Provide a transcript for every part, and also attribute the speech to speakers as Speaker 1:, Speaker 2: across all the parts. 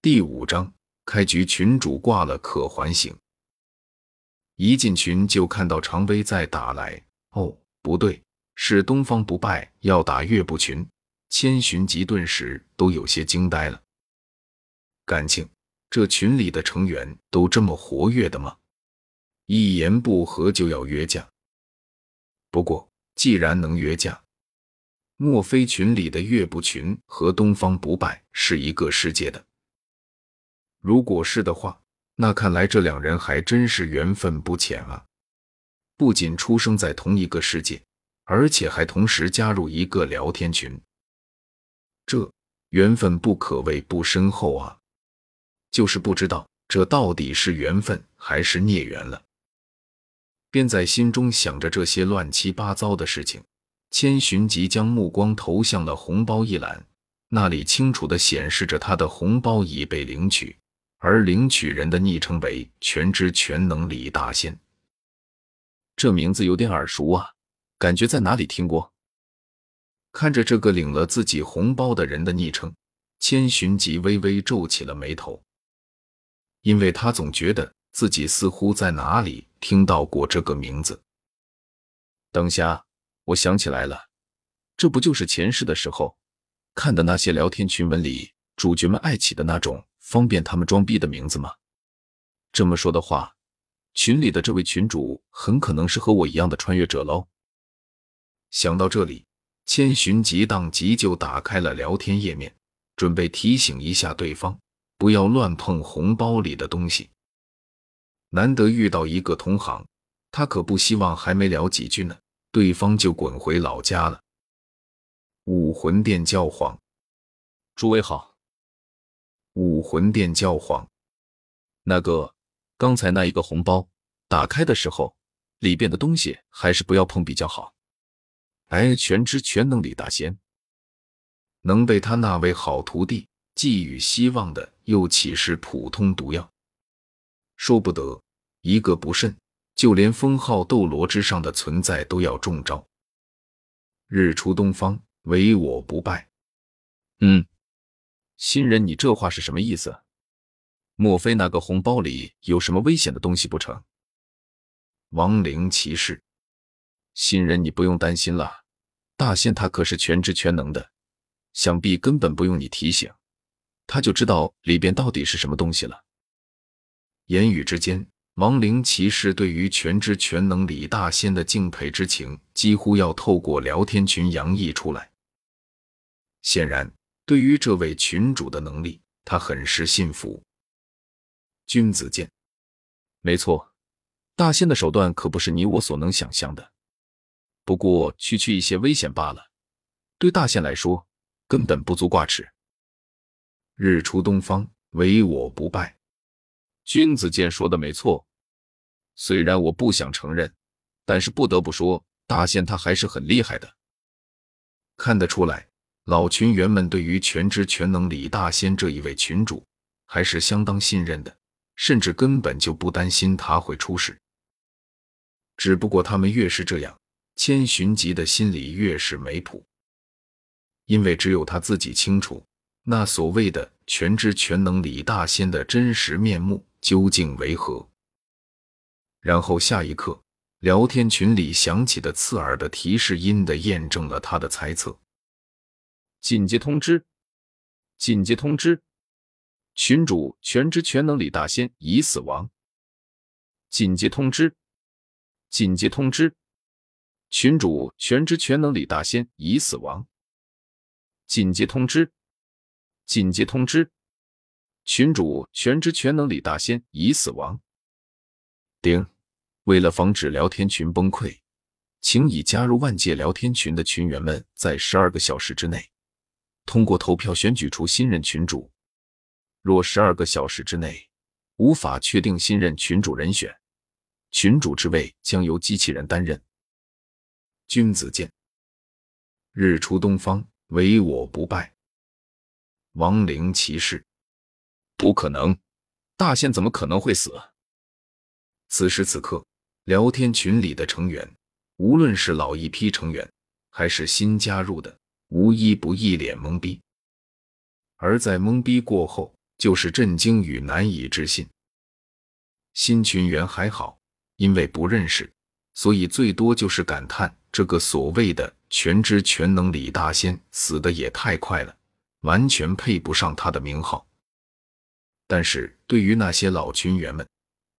Speaker 1: 第五章，开局群主挂了可还行。一进群就看到常威在打来。哦，不对，是东方不败要打岳不群。千寻疾顿时都有些惊呆了。感情这群里的成员都这么活跃的吗？一言不合就要约架。不过既然能约架，莫非群里的岳不群和东方不败是一个世界的？如果是的话，那看来这两人还真是缘分不浅啊！不仅出生在同一个世界，而且还同时加入一个聊天群，这缘分不可谓不深厚啊！就是不知道这到底是缘分还是孽缘了。便在心中想着这些乱七八糟的事情。千寻疾将目光投向了红包一栏，那里清楚的显示着他的红包已被领取，而领取人的昵称为“全知全能李大仙”。
Speaker 2: 这名字有点耳熟啊，感觉在哪里听过。
Speaker 1: 看着这个领了自己红包的人的昵称，千寻疾微微皱起了眉头，因为他总觉得自己似乎在哪里听到过这个名字。
Speaker 2: 等下。我想起来了，这不就是前世的时候看的那些聊天群文里主角们爱起的那种方便他们装逼的名字吗？这么说的话，群里的这位群主很可能是和我一样的穿越者喽。
Speaker 1: 想到这里，千寻疾当即就打开了聊天页面，准备提醒一下对方不要乱碰红包里的东西。难得遇到一个同行，他可不希望还没聊几句呢。对方就滚回老家了。武魂殿教皇，
Speaker 2: 诸位好。
Speaker 1: 武魂殿教皇，
Speaker 2: 那个刚才那一个红包打开的时候，里边的东西还是不要碰比较好。哎，全知全能李大仙，
Speaker 1: 能被他那位好徒弟寄予希望的，又岂是普通毒药？说不得，一个不慎。就连封号斗罗之上的存在都要中招。日出东方，唯我不败。
Speaker 2: 嗯，新人，你这话是什么意思？莫非那个红包里有什么危险的东西不成？
Speaker 1: 亡灵骑士，
Speaker 2: 新人，你不用担心了。大仙他可是全知全能的，想必根本不用你提醒，他就知道里边到底是什么东西了。
Speaker 1: 言语之间。亡灵骑士对于全知全能李大仙的敬佩之情，几乎要透过聊天群洋溢出来。显然，对于这位群主的能力，他很是信服。君子剑，
Speaker 2: 没错，大仙的手段可不是你我所能想象的。不过，区区一些危险罢了，对大仙来说根本不足挂齿。
Speaker 1: 日出东方，唯我不败。
Speaker 2: 君子剑说的没错。虽然我不想承认，但是不得不说，大仙他还是很厉害的。
Speaker 1: 看得出来，老群员们对于全知全能李大仙这一位群主还是相当信任的，甚至根本就不担心他会出事。只不过他们越是这样，千寻疾的心里越是没谱，因为只有他自己清楚，那所谓的全知全能李大仙的真实面目究竟为何。然后下一刻，聊天群里响起的刺耳的提示音的验证了他的猜测。
Speaker 2: 紧急通知！紧急通知！群主全知全能李大仙已死亡。紧急通知！紧急通知！群主全知全能李大仙已死亡。紧急通知！紧急通知！群主全知全能李大仙已死亡。
Speaker 1: 丁，为了防止聊天群崩溃，请已加入万界聊天群的群员们在十二个小时之内通过投票选举出新任群主。若十二个小时之内无法确定新任群主人选，群主之位将由机器人担任。君子剑，日出东方，唯我不败。亡灵骑士，
Speaker 2: 不可能，大仙怎么可能会死？
Speaker 1: 此时此刻，聊天群里的成员，无论是老一批成员，还是新加入的，无一不一脸懵逼。而在懵逼过后，就是震惊与难以置信。新群员还好，因为不认识，所以最多就是感叹这个所谓的全知全能李大仙死的也太快了，完全配不上他的名号。但是对于那些老群员们，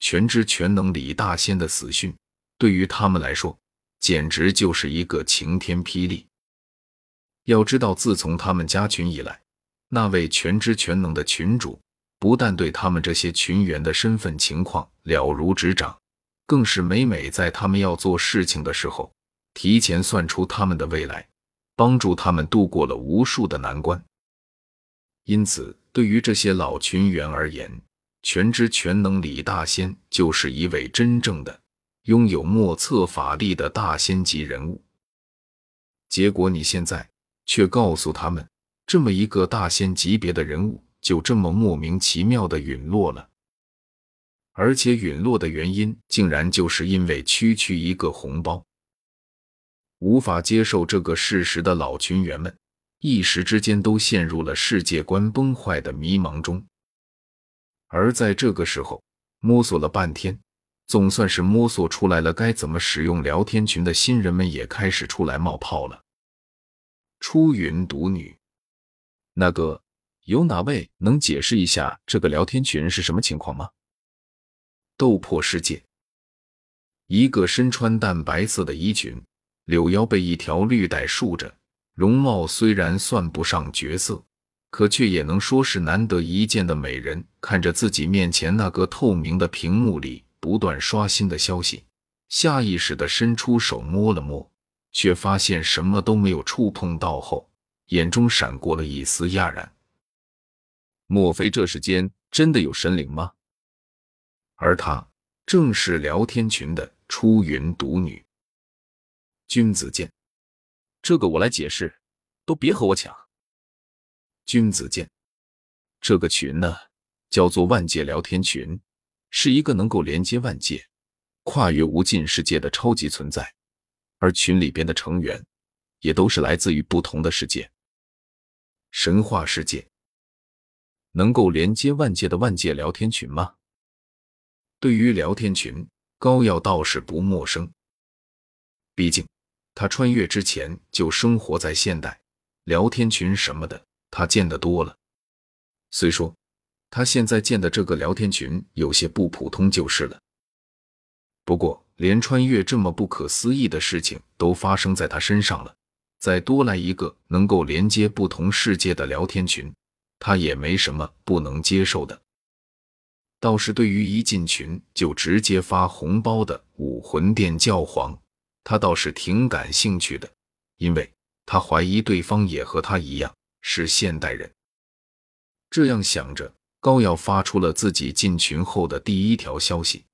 Speaker 1: 全知全能李大仙的死讯，对于他们来说，简直就是一个晴天霹雳。要知道，自从他们加群以来，那位全知全能的群主不但对他们这些群员的身份情况了如指掌，更是每每在他们要做事情的时候，提前算出他们的未来，帮助他们度过了无数的难关。因此，对于这些老群员而言，全知全能李大仙就是一位真正的拥有莫测法力的大仙级人物。结果你现在却告诉他们，这么一个大仙级别的人物就这么莫名其妙的陨落了，而且陨落的原因竟然就是因为区区一个红包。无法接受这个事实的老群员们。一时之间都陷入了世界观崩坏的迷茫中，而在这个时候，摸索了半天，总算是摸索出来了该怎么使用聊天群的新人们也开始出来冒泡了。出云独女，
Speaker 2: 那个有哪位能解释一下这个聊天群是什么情况吗？
Speaker 1: 斗破世界，一个身穿淡白色的衣裙，柳腰被一条绿带束着。容貌虽然算不上绝色，可却也能说是难得一见的美人。看着自己面前那个透明的屏幕里不断刷新的消息，下意识的伸出手摸了摸，却发现什么都没有触碰到后，眼中闪过了一丝讶然。
Speaker 2: 莫非这世间真的有神灵吗？
Speaker 1: 而她正是聊天群的出云独女。君子剑。
Speaker 2: 这个我来解释，都别和我抢。
Speaker 1: 君子剑，
Speaker 2: 这个群呢，叫做万界聊天群，是一个能够连接万界、跨越无尽世界的超级存在。而群里边的成员，也都是来自于不同的世界。
Speaker 1: 神话世界，
Speaker 2: 能够连接万界的万界聊天群吗？
Speaker 1: 对于聊天群，高耀倒是不陌生，毕竟。他穿越之前就生活在现代，聊天群什么的他见得多了。虽说他现在建的这个聊天群有些不普通就是了，不过连穿越这么不可思议的事情都发生在他身上了，再多来一个能够连接不同世界的聊天群，他也没什么不能接受的。倒是对于一进群就直接发红包的武魂殿教皇。他倒是挺感兴趣的，因为他怀疑对方也和他一样是现代人。这样想着，高耀发出了自己进群后的第一条消息：“